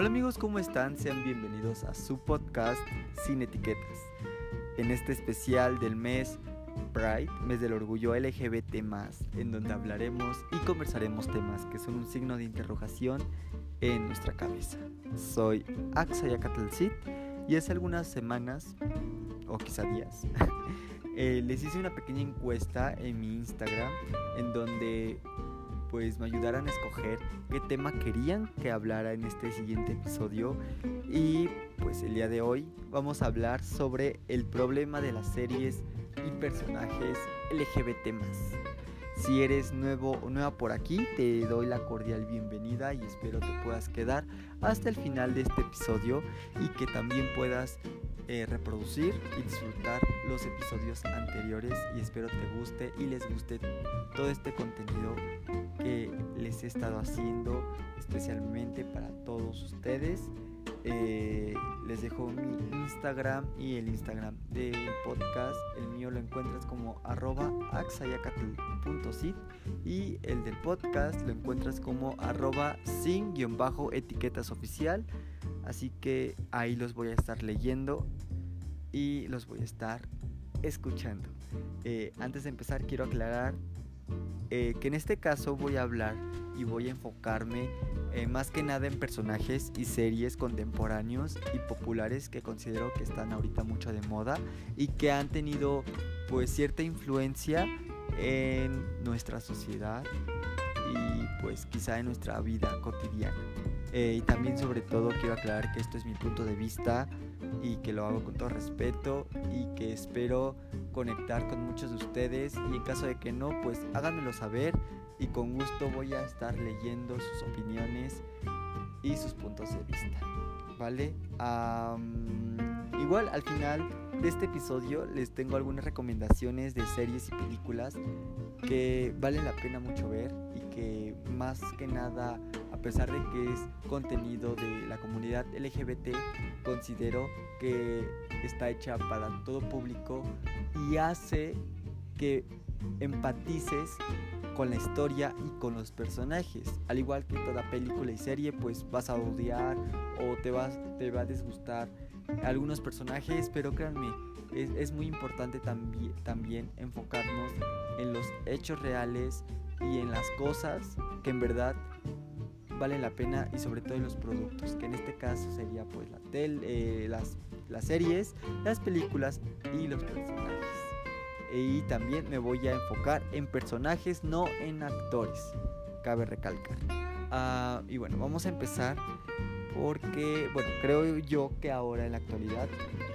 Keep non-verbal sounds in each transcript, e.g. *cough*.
Hola amigos, ¿cómo están? Sean bienvenidos a su podcast Sin Etiquetas. En este especial del mes Pride, mes del orgullo LGBT, en donde hablaremos y conversaremos temas que son un signo de interrogación en nuestra cabeza. Soy Axayacatlcit y hace algunas semanas, o quizá días, *laughs* eh, les hice una pequeña encuesta en mi Instagram en donde pues me ayudaran a escoger qué tema querían que hablara en este siguiente episodio. Y pues el día de hoy vamos a hablar sobre el problema de las series y personajes LGBT Si eres nuevo o nueva por aquí, te doy la cordial bienvenida y espero te puedas quedar hasta el final de este episodio y que también puedas eh, reproducir y disfrutar los episodios anteriores y espero te guste y les guste todo este contenido que les he estado haciendo especialmente para todos ustedes. Eh, les dejo mi Instagram y el Instagram del podcast. El mío lo encuentras como arroba y el del podcast lo encuentras como arroba sin-etiquetas oficial. Así que ahí los voy a estar leyendo y los voy a estar escuchando. Eh, antes de empezar quiero aclarar eh, que en este caso voy a hablar y voy a enfocarme eh, más que nada en personajes y series contemporáneos y populares que considero que están ahorita mucho de moda y que han tenido pues cierta influencia en nuestra sociedad y pues quizá en nuestra vida cotidiana. Eh, y también sobre todo quiero aclarar que esto es mi punto de vista y que lo hago con todo respeto y que espero conectar con muchos de ustedes y en caso de que no, pues háganmelo saber y con gusto voy a estar leyendo sus opiniones y sus puntos de vista. ¿Vale? igual al final de este episodio les tengo algunas recomendaciones de series y películas que valen la pena mucho ver y que más que nada a pesar de que es contenido de la comunidad LGBT considero que está hecha para todo público y hace que empatices con la historia y con los personajes. Al igual que toda película y serie, pues vas a odiar o te, vas, te va a disgustar algunos personajes, pero créanme, es, muy importante también, también enfocarnos en los hechos reales y en las cosas que en verdad valen la pena y sobre todo en los productos, que en este caso sería pues la tel, eh, las, las series, las películas y los personajes. Y también me voy a enfocar en personajes, no en actores, cabe recalcar. Ah, y bueno, vamos a empezar porque, bueno, creo yo que ahora en la actualidad,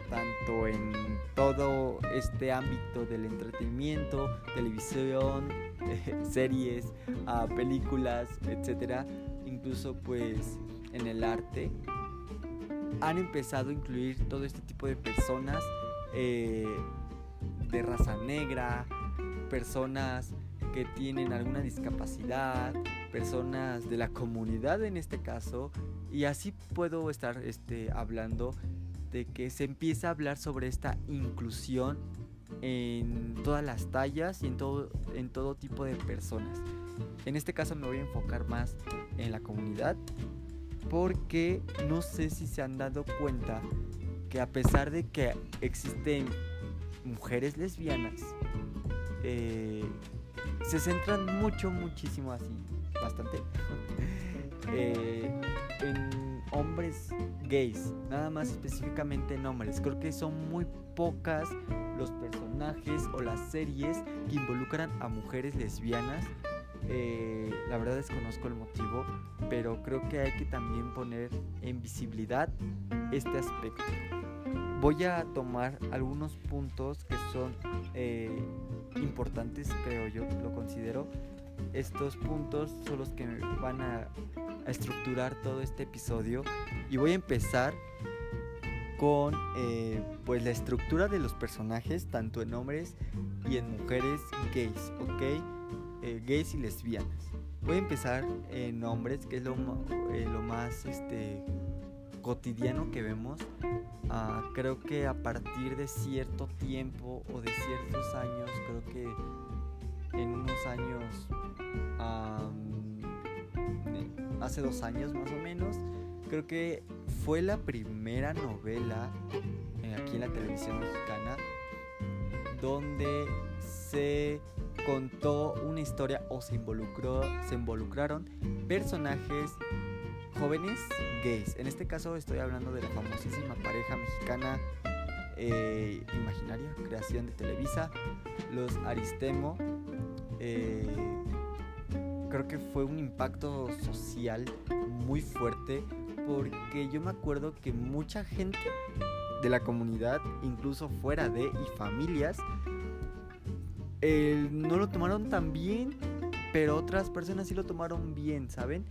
tanto en todo este ámbito del entretenimiento, televisión, *laughs* series, ah, películas, etcétera, incluso pues en el arte, han empezado a incluir todo este tipo de personas eh, de raza negra, personas que tienen alguna discapacidad, personas de la comunidad en este caso, y así puedo estar este, hablando de que se empieza a hablar sobre esta inclusión en todas las tallas y en todo, en todo tipo de personas. En este caso me voy a enfocar más en la comunidad porque no sé si se han dado cuenta que a pesar de que existen mujeres lesbianas, eh, se centran mucho, muchísimo así, bastante, *laughs* eh, en hombres gays, nada más específicamente en hombres. Creo que son muy pocas los personajes o las series que involucran a mujeres lesbianas eh, la verdad desconozco el motivo, pero creo que hay que también poner en visibilidad este aspecto. Voy a tomar algunos puntos que son eh, importantes, creo yo, lo considero. Estos puntos son los que van a, estructurar todo este episodio y voy a empezar con eh, pues la estructura de los personajes tanto en hombres y en mujeres gays, ¿ok? Eh, gays y lesbianas. Voy a empezar en hombres, que es lo, eh, lo más este, cotidiano que vemos. Ah, creo que a partir de cierto tiempo o de ciertos años, creo que en unos años, hace dos años más o menos, creo que fue la primera novela eh, aquí en la televisión mexicana donde se contó una historia o se involucró, se involucraron personajes jóvenes gays. En este caso estoy hablando de la famosísima pareja mexicana eh, imaginaria, creación de Televisa, los Aristemo. Eh, creo que fue un impacto social muy fuerte porque yo me acuerdo que mucha gente de la comunidad, incluso fuera de y familias, no lo tomaron tan bien, pero otras personas sí lo tomaron bien, ¿saben?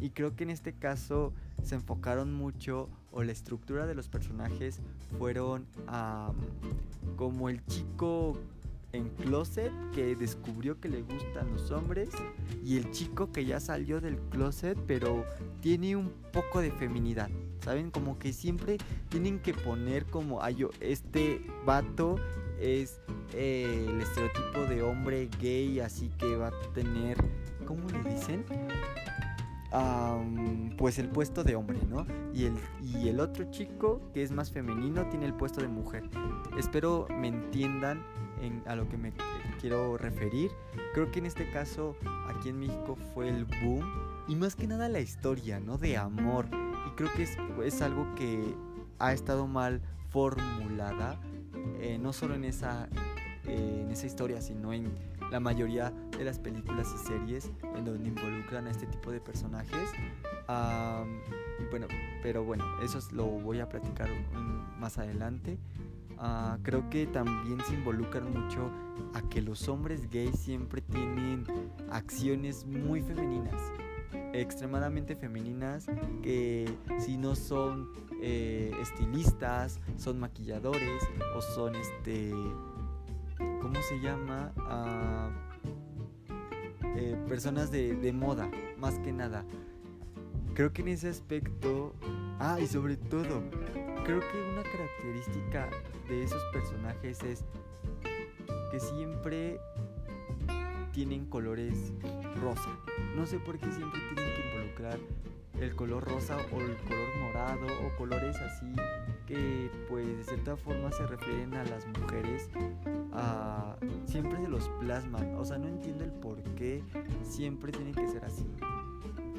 y creo que en este caso se enfocaron mucho o la estructura de los personajes fueron como el chico en closet que descubrió que le gustan los hombres y el chico que ya salió del closet pero tiene un poco de feminidad. ¿Saben? Como que siempre tienen que poner como, ay, yo, este vato es eh, el estereotipo de hombre gay, así que va a tener, ¿cómo le dicen? pues el puesto de hombre, ¿no? Y el, y el otro chico, que es más femenino, tiene el puesto de mujer. Espero me entiendan en, a lo que me quiero referir. Creo que en este caso, aquí en México fue el boom. Y más que nada la historia, ¿no? De amor. Y creo que es, es algo que ha estado mal formulada. Eh, no solo en esa, eh, en esa historia, sino en la mayoría de las películas y series en donde involucran a este tipo de personajes. y bueno, pero bueno, eso lo voy a platicar más adelante. Ah, creo que también se involucran mucho a que los hombres gays siempre tienen acciones muy femeninas, extremadamente femeninas, que si no son eh, estilistas, son maquilladores o son este ¿cómo se llama? Ah, eh, personas de, moda, más que nada. Creo que en ese aspecto, ah, y sobre todo, creo que una característica de esos personajes es que siempre tienen colores rosa. No sé por qué siempre tienen que involucrar el color rosa o el color morado o colores así que pues de cierta forma se refieren a las mujeres siempre se los plasman o sea no entiendo el por qué siempre tiene que ser así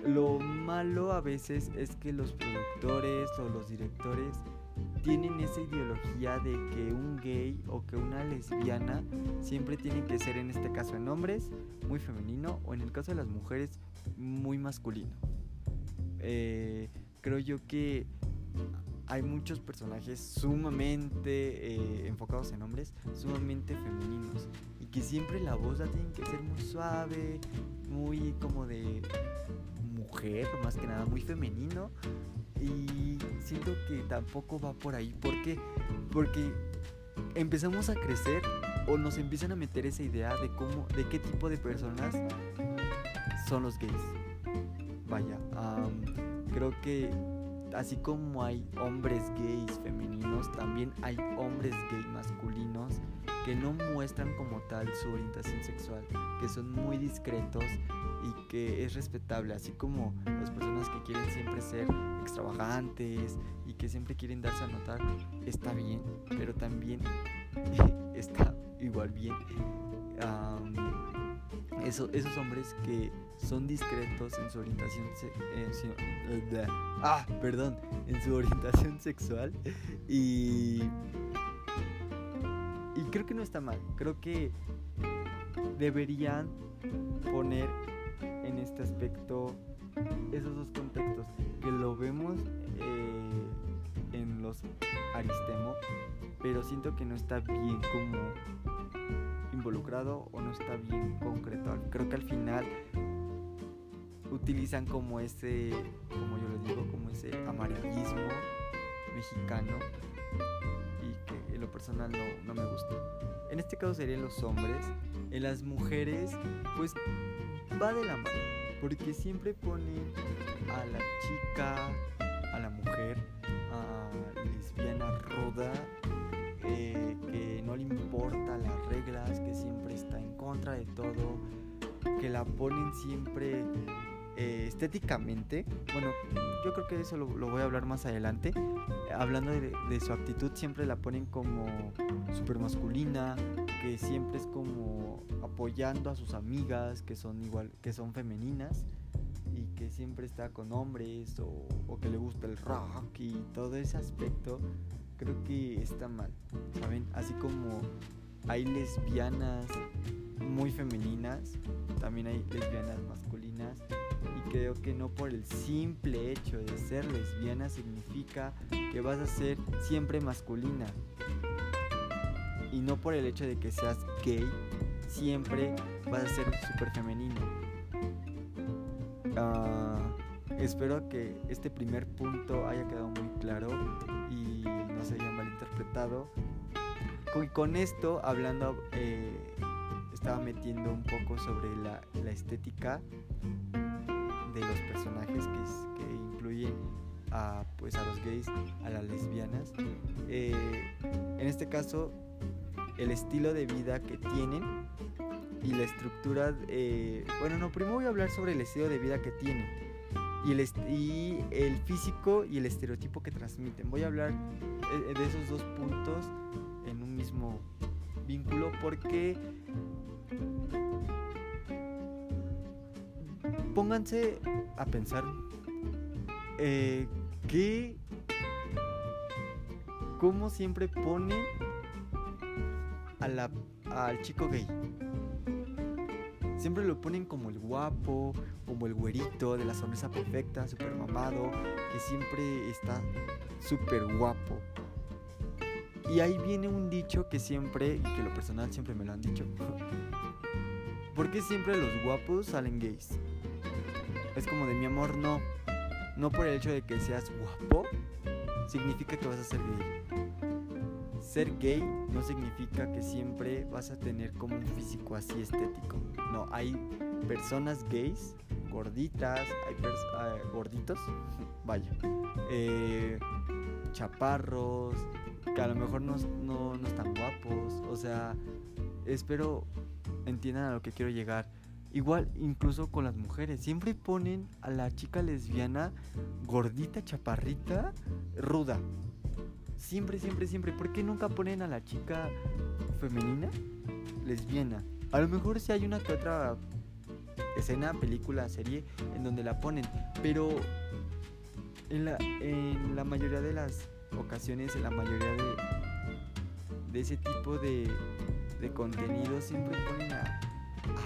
lo malo a veces es que los productores o los directores tienen esa ideología de que un gay o que una lesbiana siempre tiene que ser en este caso en hombres muy femenino o en el caso de las mujeres muy masculino eh, creo yo que hay muchos personajes sumamente eh, enfocados en hombres, sumamente femeninos. Y que siempre la voz la tienen que ser muy suave, muy como de mujer, más que nada, muy femenino. Y siento que tampoco va por ahí. ¿Por qué? Porque empezamos a crecer o nos empiezan a meter esa idea de cómo, de qué tipo de personas son los gays. Vaya, creo que así como hay hombres gays femeninos, también hay hombres gay masculinos que no muestran como tal su orientación sexual, que son muy discretos y que es respetable, así como las personas que quieren siempre ser extravagantes y que siempre quieren darse a notar, está bien, pero también *laughs* está igual bien. esos hombres que son discretos en su orientación ah, perdón, en su orientación sexual y y creo que no está mal. Creo que deberían poner en este aspecto esos dos contextos que lo vemos eh, en los Aristemo, pero siento que no está bien como involucrado o no está bien concreto. Creo que al final utilizan como ese, como yo les digo, como ese amarillismo mexicano y que en lo personal no, no me gusta. En este caso serían los hombres. En las mujeres, pues va de la mano, porque siempre ponen a la chica, a la mujer, a lesbiana roda, eh, que no le importa las reglas, que siempre está en contra de todo, que la ponen siempre eh, estéticamente, bueno, yo creo que eso lo, voy a hablar más adelante. Hablando de, su actitud, siempre la ponen como súper masculina, que siempre es como apoyando a sus amigas, que son igual, que son femeninas y que siempre está con hombres o, o que le gusta el rock y todo ese aspecto, creo que está mal, ¿saben? Así como hay lesbianas muy femeninas, también hay lesbianas masculinas creo que no por el simple hecho de ser lesbiana significa que vas a ser siempre masculina y no por el hecho de que seas gay siempre vas a ser súper femenino. Ah, espero que este primer punto haya quedado muy claro y no se haya malinterpretado. Y con esto, hablando eh, estaba metiendo un poco sobre la, estética de los personajes que, que incluyen a, pues, a los gays, a las lesbianas. Eh, en este caso, el estilo de vida que tienen y la estructura. Eh, bueno, no, primero voy a hablar sobre el estilo de vida que tienen y el, y el físico y el estereotipo que transmiten. Voy a hablar eh, de esos dos puntos en un mismo vínculo porque pónganse a pensar eh, que como siempre ponen a la, al chico gay. Siempre lo ponen como el guapo, como el güerito de la sonrisa perfecta, super mamado, que siempre está súper guapo. Y ahí viene un dicho que siempre, que lo personal siempre me lo han dicho. *laughs* ¿Por qué siempre los guapos salen gays? Es como de mi amor, no. No por el hecho de que seas guapo, significa que vas a ser gay. Ser gay no significa que siempre vas a tener como un físico así estético. No, hay personas gays, gorditas, hay ah, gorditos, *laughs* vaya, eh, chaparros, que a lo mejor no, no, no están guapos. O sea, espero entiendan a lo que quiero llegar. Igual, incluso con las mujeres, siempre ponen a la chica lesbiana gordita, chaparrita, ruda. Siempre, siempre, siempre. ¿Por qué nunca ponen a la chica femenina lesbiana? A lo mejor si hay una que otra escena, película, serie en donde la ponen, pero en la, en la mayoría de las ocasiones, en la mayoría de, de ese tipo de, de contenido siempre ponen a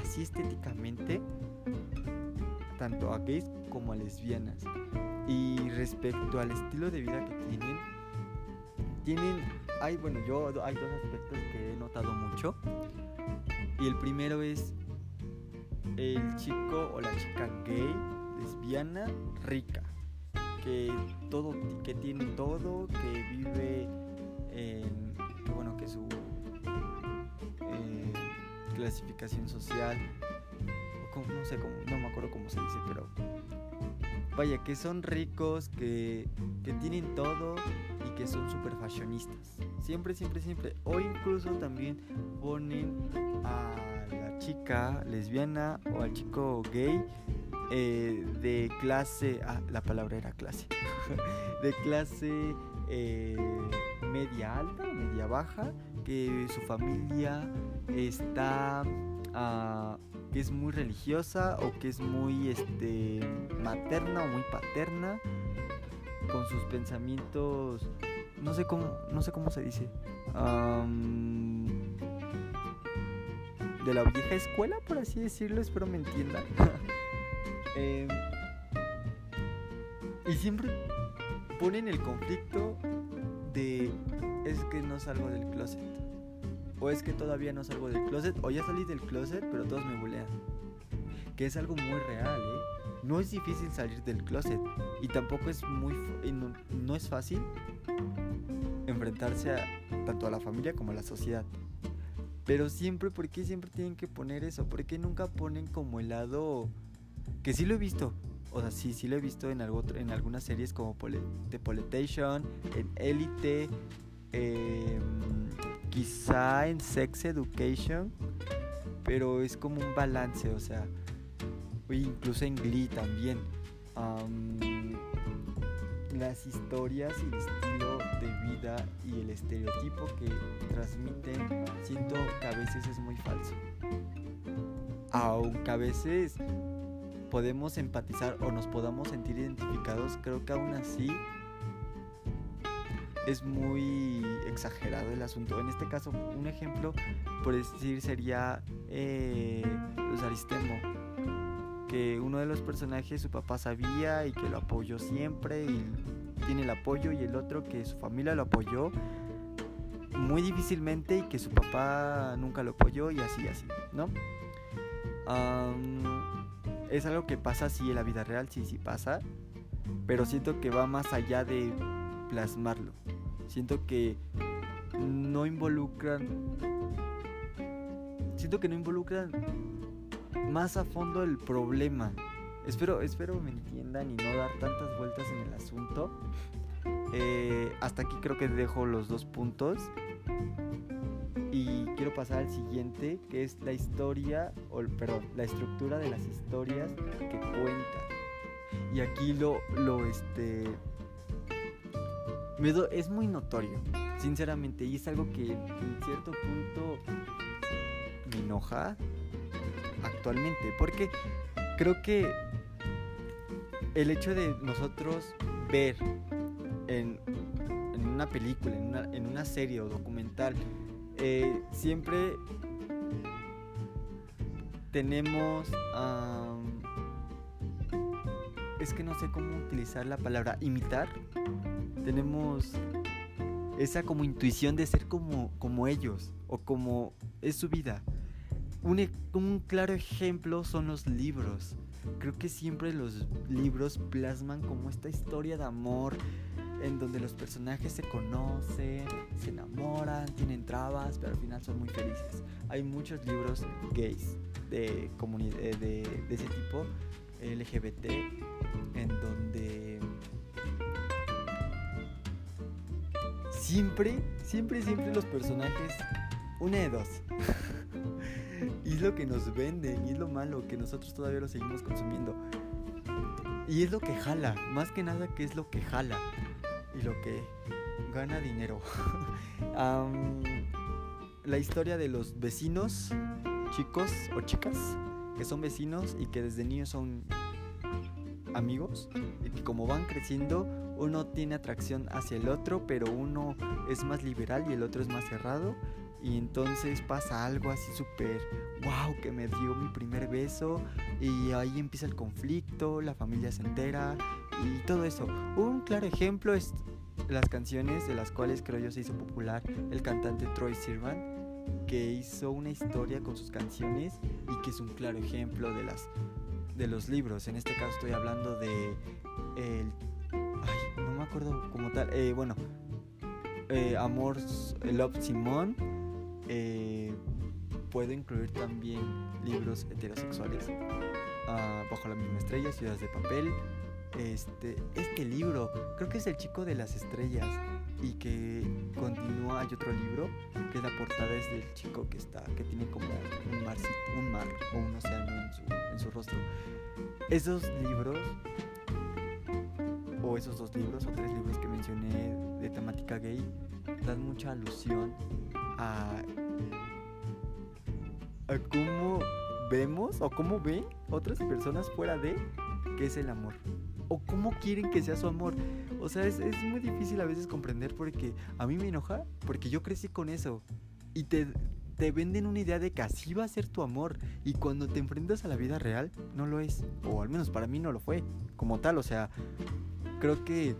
así estéticamente tanto a gays como a lesbianas. Y respecto al estilo de vida que tienen, tienen, hay, bueno, yo hay dos aspectos que he notado mucho. Y el primero es el chico o la chica gay, lesbiana, rica, que todo, que tiene todo, que vive en, bueno, que su clasificación social, no sé cómo, no me acuerdo cómo se dice, pero vaya, que son ricos, que, que tienen todo y que son super fashionistas. Siempre, siempre, siempre. O incluso también ponen a la chica lesbiana o al chico gay eh, de clase, ah, la palabra era clase, *laughs* de clase eh, media alta, media baja, que su familia está uh, que es muy religiosa o que es muy este materna o muy paterna con sus pensamientos no sé cómo no sé cómo se dice de la vieja escuela por así decirlo espero me entiendan. *laughs* Em, y siempre ponen el conflicto de es que no salgo del closet o es que todavía no salgo del closet, o ya salí del closet, pero todos me bulean. Que es algo muy real, ¿eh? No es difícil salir del closet y tampoco es muy no, no es fácil enfrentarse a, tanto a la familia como a la sociedad. Pero siempre, ¿por qué siempre tienen que poner eso? ¿Por qué nunca ponen como el lado que sí lo he visto? O sea, sí, sí lo he visto en, algo, en algunas series como The Politation, en Elite, eh, quizá en Sex Education, pero es como un balance, o sea, incluso en Glee también. las historias y el estilo de vida y el estereotipo que transmiten siento que a veces es muy falso. Aunque a veces podemos empatizar o nos podamos sentir identificados, creo que aún así es muy exagerado el asunto. En este caso, un ejemplo, por decir, sería eh, los Aristemo. Que uno de los personajes su papá sabía y que lo apoyó siempre y tiene el apoyo y el otro que su familia lo apoyó muy difícilmente y que su papá nunca lo apoyó y así, así, ¿no? es algo que pasa así en la vida real, sí, sí pasa, pero siento que va más allá de plasmarlo. Siento que no involucran. Siento que no involucran más a fondo el problema. Espero, espero me entiendan y no dar tantas vueltas en el asunto. Eh, hasta aquí creo que dejo los dos puntos. Y quiero pasar al siguiente, que es la historia, o perdón, la estructura de las historias que cuentan. Y aquí lo, lo, este, es muy notorio, sinceramente, y es algo que en cierto punto me enoja actualmente, porque creo que el hecho de nosotros ver en, una película, en una, serie o documental, eh, siempre tenemos... es que no sé cómo utilizar la palabra imitar tenemos esa como intuición de ser como, como ellos o como es su vida. Un, e, un, claro ejemplo son los libros. Creo que siempre los libros plasman como esta historia de amor en donde los personajes se conocen, se enamoran, tienen trabas, pero al final son muy felices. Hay muchos libros gays de, de, de, de ese tipo, LGBT, en donde siempre, siempre, siempre los personajes, una de dos. *laughs* y es lo que nos venden, y es lo malo, que nosotros todavía lo seguimos consumiendo. Y es lo que jala, más que nada que es lo que jala y lo que gana dinero. *laughs* la historia de los vecinos, chicos o chicas, que son vecinos y que desde niños son amigos y que como van creciendo uno tiene atracción hacia el otro, pero uno es más liberal y el otro es más cerrado. Y entonces pasa algo así súper, wow, que me dio mi primer beso. Y ahí empieza el conflicto, la familia se entera y todo eso. Un claro ejemplo es las canciones de las cuales creo yo se hizo popular el cantante Troy Sivan que hizo una historia con sus canciones y que es un claro ejemplo de las de los libros. En este caso estoy hablando de el Ay, no me acuerdo como tal. Eh, bueno, eh, Amor Love Simón. Eh, puedo incluir también libros heterosexuales. Ah, bajo la misma estrella, Ciudades de Papel. Este, este libro, creo que es El Chico de las Estrellas. Y que continúa, hay otro libro, que la portada es del chico que está, que tiene como un marcito, un mar o un océano su, en su rostro. Esos libros o esos dos libros o tres libros que mencioné de temática gay dan mucha alusión a, a cómo vemos o cómo ven otras personas fuera de qué es el amor o cómo quieren que sea su amor. O sea, es, es, muy difícil a veces comprender porque a mí me enoja porque yo crecí con eso y te, te venden una idea de que así va a ser tu amor y cuando te enfrentas a la vida real no lo es, o al menos para mí no lo fue como tal, o sea, creo que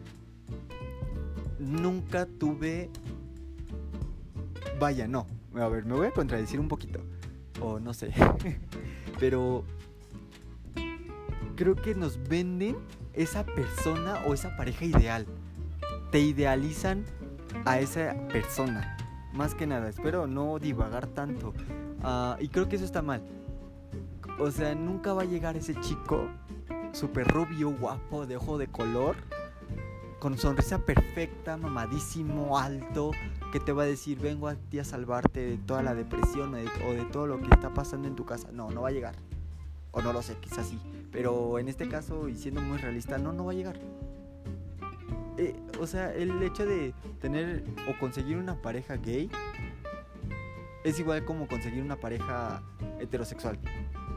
nunca tuve... Vaya, no. A ver, me voy a contradecir un poquito. O no sé. *laughs* Pero creo que nos venden esa persona o esa pareja ideal. Te idealizan a esa persona. Más que nada, espero no divagar tanto. Ah, y creo que eso está mal. O sea, nunca va a llegar ese chico súper rubio, guapo, de ojo de color, con sonrisa perfecta, mamadísimo, alto, que te va a decir, vengo a ti a salvarte de toda la depresión o de todo lo que está pasando en tu casa. No, no va a llegar. O no lo sé, quizás sí. Pero en este caso, y siendo muy realista, no, no va a llegar. Eh, o sea, el hecho de tener o conseguir una pareja gay es igual como conseguir una pareja heterosexual.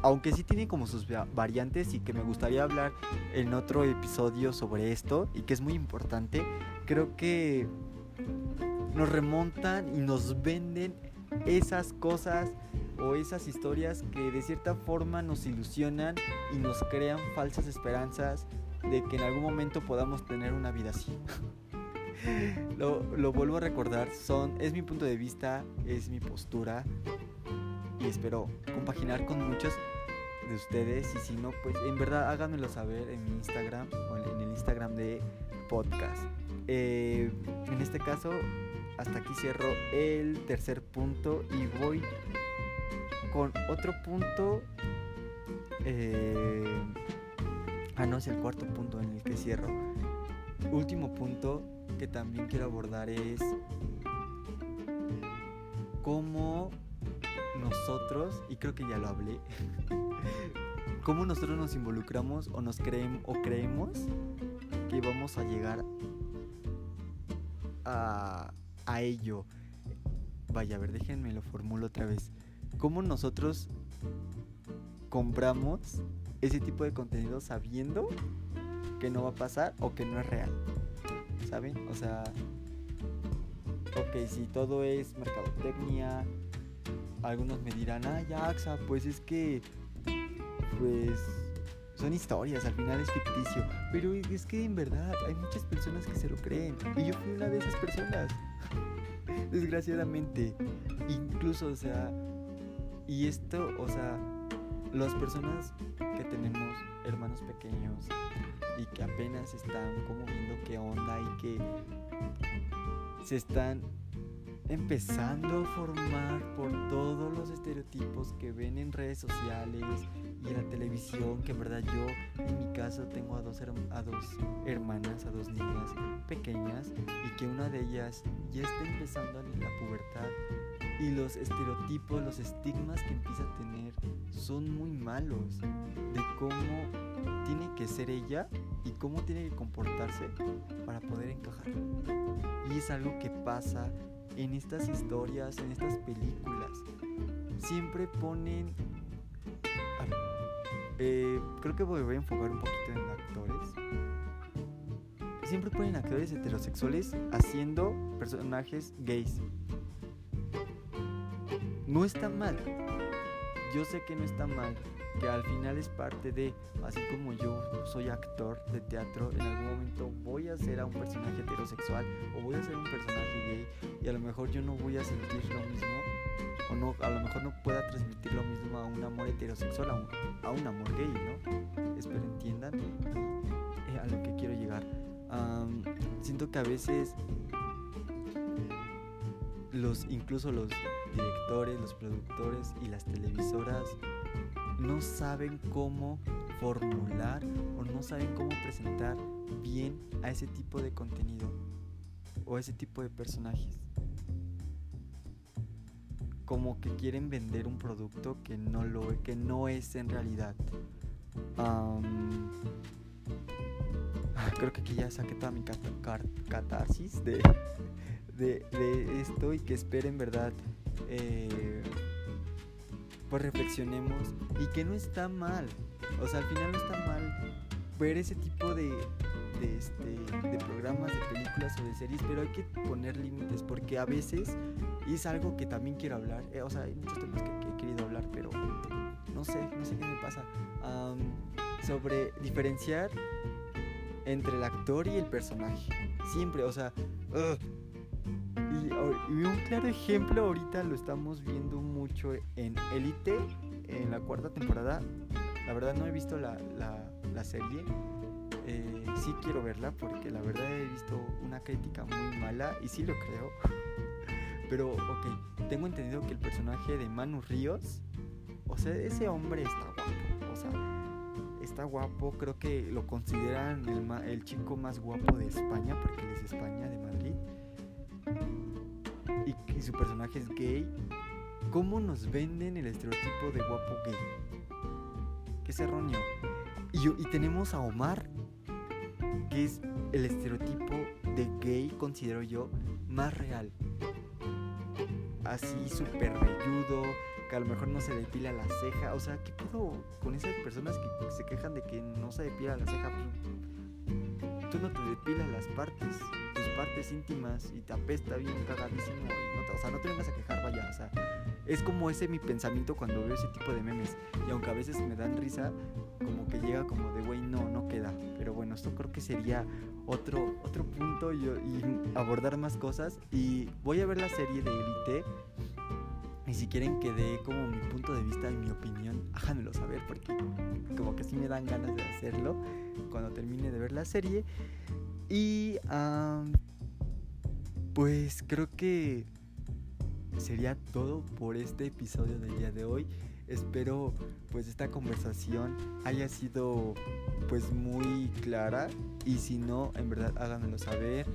Aunque sí tiene como sus variantes y que me gustaría hablar en otro episodio sobre esto y que es muy importante, creo que nos remontan y nos venden esas cosas o esas historias que de cierta forma nos ilusionan y nos crean falsas esperanzas de que en algún momento podamos tener una vida así. *laughs* lo, lo, vuelvo a recordar, son, es mi punto de vista, es mi postura y espero compaginar con muchos de ustedes y si no, pues en verdad háganmelo saber en mi Instagram o en el Instagram de podcast. Eh, en este caso, hasta aquí cierro el tercer punto y voy con otro punto. Eh, ah, no, es el cuarto punto en el que cierro. Último punto que también quiero abordar es cómo nosotros, y creo que ya lo hablé, *laughs* cómo nosotros nos involucramos o nos creemos o creemos que vamos a llegar a, a ello. Vaya, a ver, déjenme lo formulo otra vez. ¿Cómo nosotros compramos ese tipo de contenido sabiendo que no va a pasar o que no es real? ¿Saben? O sea, ok, si todo es mercadotecnia, algunos me dirán, ah, ya, pues es que, pues, son historias, al final es ficticio. Pero es que en verdad hay muchas personas que se lo creen. Y yo fui una de esas personas. *laughs* Desgraciadamente. Incluso, o sea, y esto, o sea, las personas que tenemos hermanos pequeños y que apenas están como viendo qué onda y que se están empezando a formar por todos los estereotipos que ven en redes sociales y en la televisión, que en verdad yo en mi casa tengo a dos, a dos hermanas, a dos niñas pequeñas y que una de ellas ya está empezando en la pubertad y los estereotipos, los estigmas que empieza a tener son muy malos de cómo tiene que ser ella y cómo tiene que comportarse para poder encajar. Y es algo que pasa en estas historias, en estas películas. Siempre ponen... Eh, creo que voy a enfocar un poquito en actores. Siempre ponen actores heterosexuales haciendo personajes gays. No está mal. Yo sé que no está mal que al final es parte de, así como yo soy actor de teatro, en algún momento voy a ser a un personaje heterosexual o voy a ser un personaje gay y a lo mejor yo no voy a sentir lo mismo o no, a lo mejor no pueda transmitir lo mismo a un amor heterosexual, a un, a un amor gay, ¿no? Espero entiendan eh, a lo que quiero llegar. siento que a veces los incluso los directores, los productores y las televisoras no saben cómo formular o no saben cómo presentar bien a ese tipo de contenido o a ese tipo de personajes. Como que quieren vender un producto que no lo que no es en realidad. *laughs* creo que aquí ya saqué toda mi catarsis *laughs* de, de, esto y que esperen verdad eh, pues reflexionemos y que no está mal. O sea, al final no está mal ver ese tipo de, de, este, de programas, de películas o de series, pero hay que poner límites porque a veces es algo que también quiero hablar. Eh, o sea, hay muchos temas que, he querido hablar, pero no sé, no sé qué me pasa. sobre diferenciar entre el actor y el personaje. Siempre, o sea, y, un claro ejemplo ahorita lo estamos viendo mucho en Elite, en la cuarta temporada. La verdad no he visto la, la, serie. Eh, sí quiero verla porque la verdad he visto una crítica muy mala y sí lo creo. *laughs* Pero, ok, tengo entendido que el personaje de Manu Ríos, o sea, ese hombre está guapo. O sea, está guapo. Creo que lo consideran el, el chico más guapo de España porque él es de España, de Madrid y, su personaje es gay, ¿cómo nos venden el estereotipo de guapo gay? es erróneo. Y, tenemos a Omar, que es el estereotipo de gay, considero yo, más real. Así súper velludo, que a lo mejor no se depila la ceja. O sea, ¿qué puedo con esas personas que se quejan de que no se depila la ceja? Pues, tú no te depilas las partes, partes íntimas y te apesta bien cagadísimo. Y no te, o sea, no te vengas a quejar, vaya. O sea, es como ese mi pensamiento cuando veo ese tipo de memes. Y aunque a veces me dan risa, como que llega como de, güey, no, no queda. Pero bueno, esto creo que sería otro, otro punto y, abordar más cosas. Y voy a ver la serie de Elite. Y si quieren que dé como mi punto de vista y mi opinión, háganmelo saber porque como que sí me dan ganas de hacerlo cuando termine de ver la serie. Y pues creo que sería todo por este episodio del día de hoy. Espero pues esta conversación haya sido pues muy clara y si no, en verdad háganmelo saber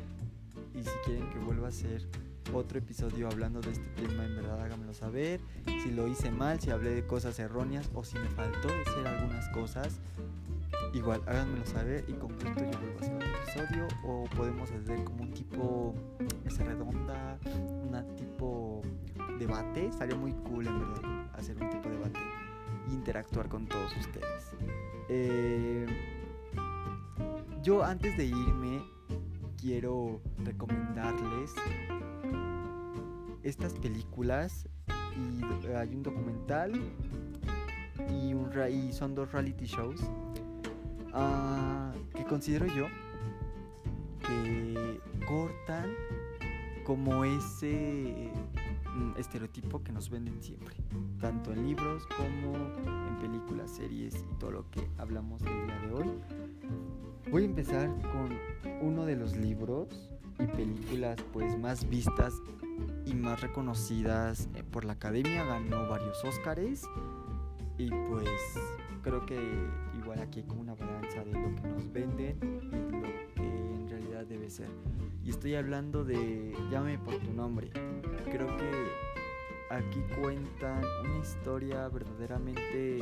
y si quieren que vuelva a hacer otro episodio hablando de este tema, en verdad háganmelo saber. Si lo hice mal, si hablé de cosas erróneas o si me faltó decir algunas cosas, igual háganmelo saber y con gusto yo vuelvo a hacer otro episodio o podemos hacer como un tipo mesa redonda, una tipo debate, estaría muy cool en verdad hacer un tipo de debate e interactuar con todos ustedes. Eh, yo antes de irme quiero recomendarles estas películas y hay un documental y, un, y son dos reality shows uh, que considero yo que cortan como ese mm, estereotipo que nos venden siempre, tanto en libros como en películas, series y todo lo que hablamos el día de hoy. Voy a empezar con uno de los libros y películas pues más vistas y más reconocidas eh, por la academia, ganó varios Óscares y pues creo que igual aquí hay como una balanza de lo que nos venden y lo que en realidad debe ser. Y estoy hablando de Llame por tu nombre. Creo que aquí cuentan una historia verdaderamente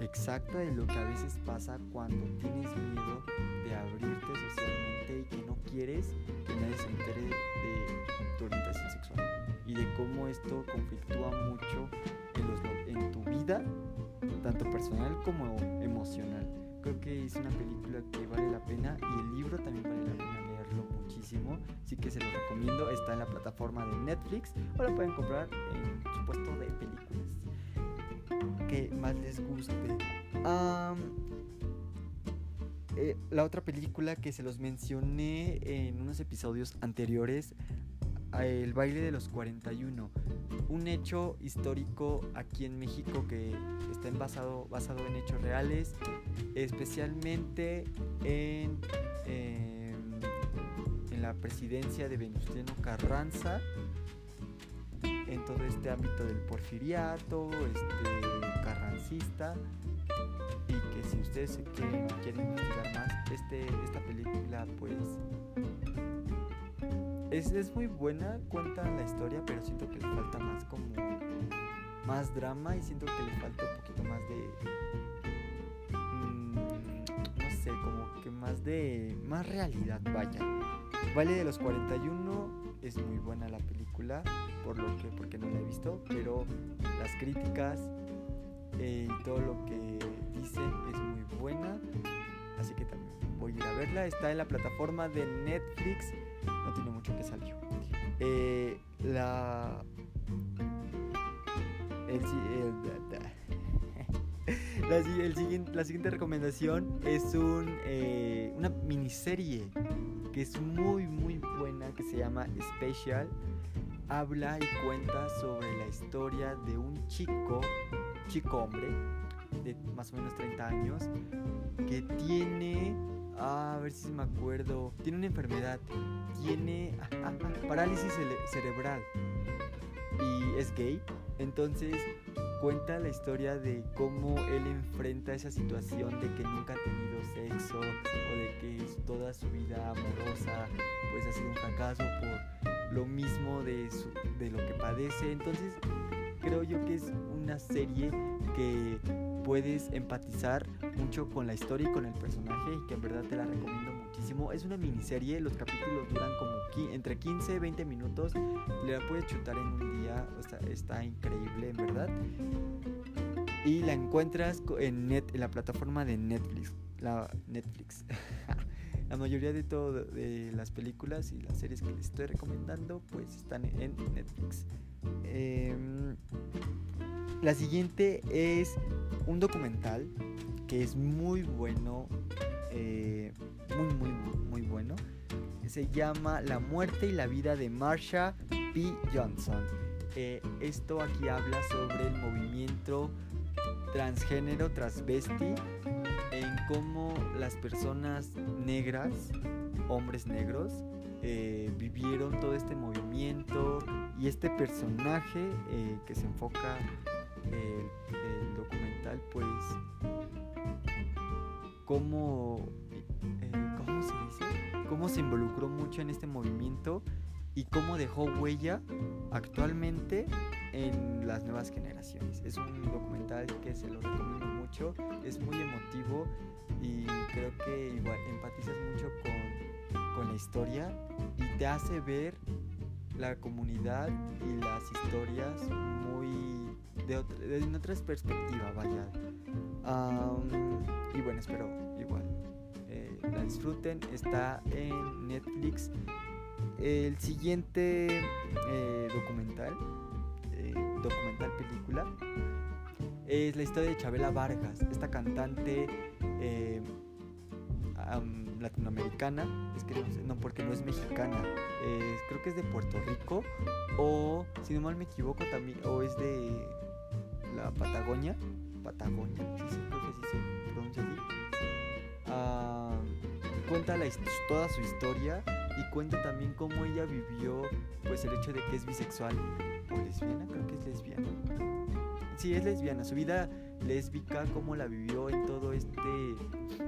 exacta de lo que a veces pasa cuando tienes miedo de abrirte socialmente y que no quieres que nadie se entere de tu orientación sexual y de cómo esto conflictúa mucho en, en tu vida, tanto personal como emocional. Creo que es una película que vale la pena y el libro también vale la pena leerlo muchísimo, así que se lo recomiendo, está en la plataforma de Netflix o lo pueden comprar en su puesto de películas que más les guste. Eh, la otra película que se los mencioné en unos episodios anteriores, El baile de los 41, un hecho histórico aquí en México que está basado, basado en hechos reales, especialmente en, em, en la presidencia de Venustiano Carranza en todo este ámbito del porfiriato, este carrancista y que si ustedes quieren, quieren investigar más, este, esta película pues es, es, muy buena, cuenta la historia, pero siento que le falta más como más drama y siento que le falta un poquito más de mm, no sé, como que más de más realidad, vaya. Vale de los 41 es muy buena la película, por lo que, porque no la he visto, pero las críticas eh, y todo lo que dicen es muy buena, así que también voy a ir a verla. Está en la plataforma de Netflix, no tiene mucho que salió. Eh, la, el, *laughs* la, siguiente, la siguiente recomendación es un, eh, una miniserie que es muy muy buena que se llama Special. Habla y cuenta sobre la historia de un chico, chico hombre, de más o menos 30 años, que tiene, a ver si me acuerdo, tiene una enfermedad, tiene ah, *laughs* ah, parálisis cerebral y es gay. Entonces cuenta la historia de cómo él enfrenta esa situación de que nunca ha tenido sexo o de que toda su vida amorosa pues ha sido un fracaso por lo mismo de, de lo que padece. Entonces creo yo que es una serie que puedes empatizar mucho con la historia y con el personaje y que en verdad te la recomiendo muchísimo. Es una miniserie, los capítulos duran como entre 15 y 20 minutos, la puedes chutar en un día, está increíble en verdad. Y la encuentras en, net, la plataforma de Netflix. La Netflix. *laughs* la mayoría de todas de las películas y las series que les estoy recomendando pues están en Netflix. Em, la siguiente es un documental que es muy bueno, eh, muy, muy, muy bueno. Se llama La muerte y la vida de Marsha P. Johnson. Eh, esto aquí habla sobre el movimiento transgénero, transvesti, en cómo las personas negras, hombres negros, eh, vivieron todo este movimiento y este personaje que se enfoca el, documental, pues, cómo, eh, ¿cómo se dice? Cómo se involucró mucho en este movimiento y cómo dejó huella actualmente en las nuevas generaciones. Es un documental que se lo recomiendo mucho, es muy emotivo y creo que igual empatizas mucho con, con la historia y te hace ver la comunidad y las historias muy de, otra, de una otra perspectiva, vaya. y bueno, espero igual eh, la disfruten. Está en Netflix. El siguiente eh, documental, eh, documental película, es la historia de Chabela Vargas, esta cantante latinoamericana, es que no, sé, no, porque no es mexicana, creo que es de Puerto Rico o si no mal me equivoco también o es de la Patagonia, Patagonia, sí, creo que sí se pronuncia así, ah, cuenta la, toda su historia y cuenta también cómo ella vivió pues el hecho de que es bisexual o lesbiana, creo que es lesbiana. Sí, es lesbiana, su vida lésbica, cómo la vivió en todo este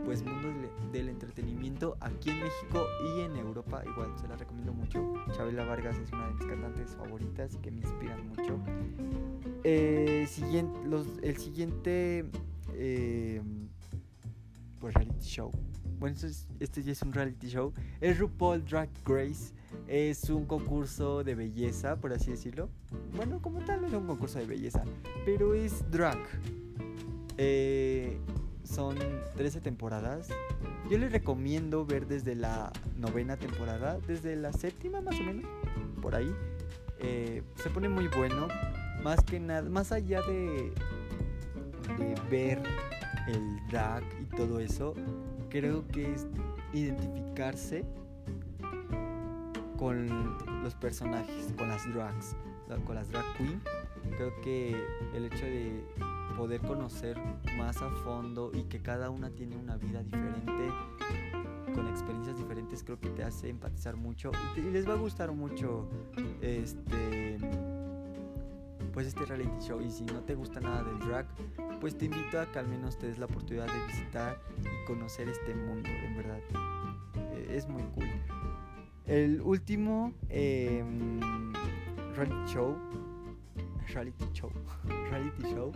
pues mundo del entretenimiento aquí en México y en Europa, igual se la recomiendo mucho. Chabela Vargas es una de mis cantantes favoritas que me inspiran mucho. Eh, siguiente, los, el siguiente eh, pues reality show. Bueno, este ya es un reality show. Es RuPaul Drag Race. Es un concurso de belleza, por así decirlo. Bueno, como tal, no es un concurso de belleza, pero es drag. Eh, son 13 temporadas. Yo les recomiendo ver desde la novena temporada, desde la séptima más o menos, por ahí. se pone muy bueno más que nada, más allá de, de ver el drag y todo eso, creo que es identificarse con los personajes, con las drags, con las drag queen. Creo que el hecho de poder conocer más a fondo y que cada una tiene una vida diferente, con experiencias diferentes, creo que te hace empatizar mucho y, les va a gustar mucho este pues este reality show. Y si no te gusta nada del drag pues te invito a que al menos te des la oportunidad de visitar y conocer este mundo en verdad. Eh, es muy cool. El último em, reality show reality show *laughs* reality show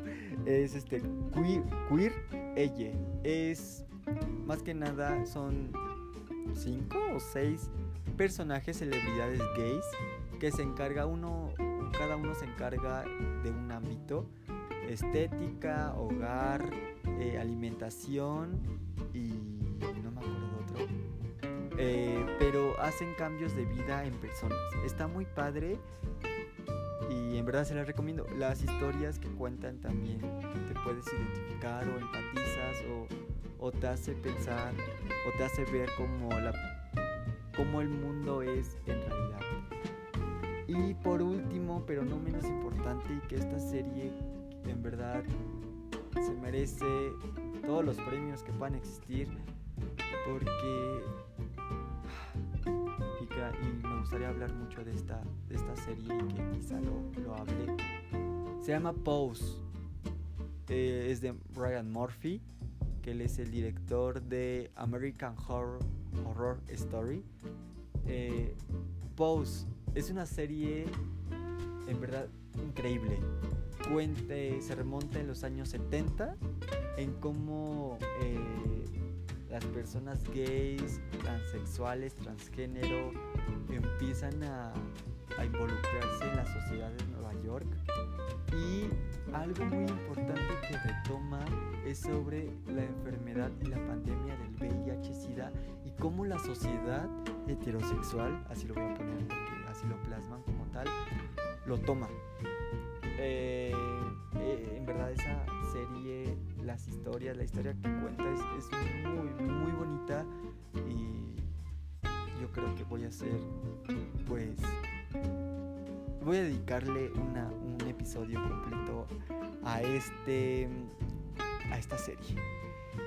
es este queer queer ella es más que nada son cinco o seis personajes celebridades gays que se encarga uno cada uno se encarga de un ámbito, estética, hogar, eh, alimentación y no me acuerdo otro. Eh, pero hacen cambios de vida en personas. Está muy padre y en verdad se las recomiendo. Las historias que cuentan también te puedes identificar o empatizas o, o te hace pensar o te hace ver cómo, la, cómo el mundo es en realidad. Y por último, pero no menos importante, que esta serie en verdad se merece todos los premios que puedan existir, porque... Y, me gustaría hablar mucho de esta, de esta serie y que quizá lo, lo hable. Se llama Pose. Eh, es de Brian Murphy, que él es el director de American Horror, Horror Story. Eh, Pose es una serie en verdad increíble. cuente, se remonta en los años 70 en cómo eh, las personas gays, transexuales, transgénero empiezan a, involucrarse en la sociedad de Nueva York y algo muy importante que retoma es sobre la enfermedad y la pandemia del VIH-Sida y cómo la sociedad heterosexual, así lo voy a poner porque así lo plasman como tal, lo toma. Eh, eh, en verdad esa serie, las historias, la historia que cuenta es, es muy, muy bonita y yo creo que voy a hacer pues voy a dedicarle una, un episodio completo a este a esta serie.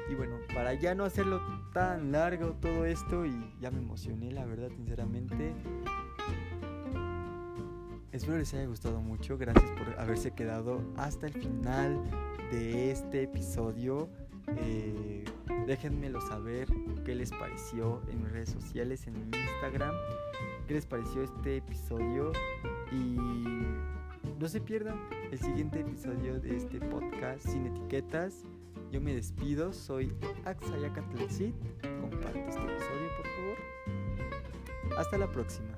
Y bueno, para ya no hacerlo tan largo todo esto y ya me emocioné, la verdad, sinceramente. Espero les haya gustado mucho. Gracias por haberse quedado hasta el final de este episodio. Eh, déjenmelo saber qué les pareció en mis redes sociales, en Instagram. ¿Qué les pareció este episodio? Y no se pierdan el siguiente episodio de este podcast sin etiquetas. Yo me despido, soy Axayacatlecit. Comparte este episodio, por favor. Hasta la próxima.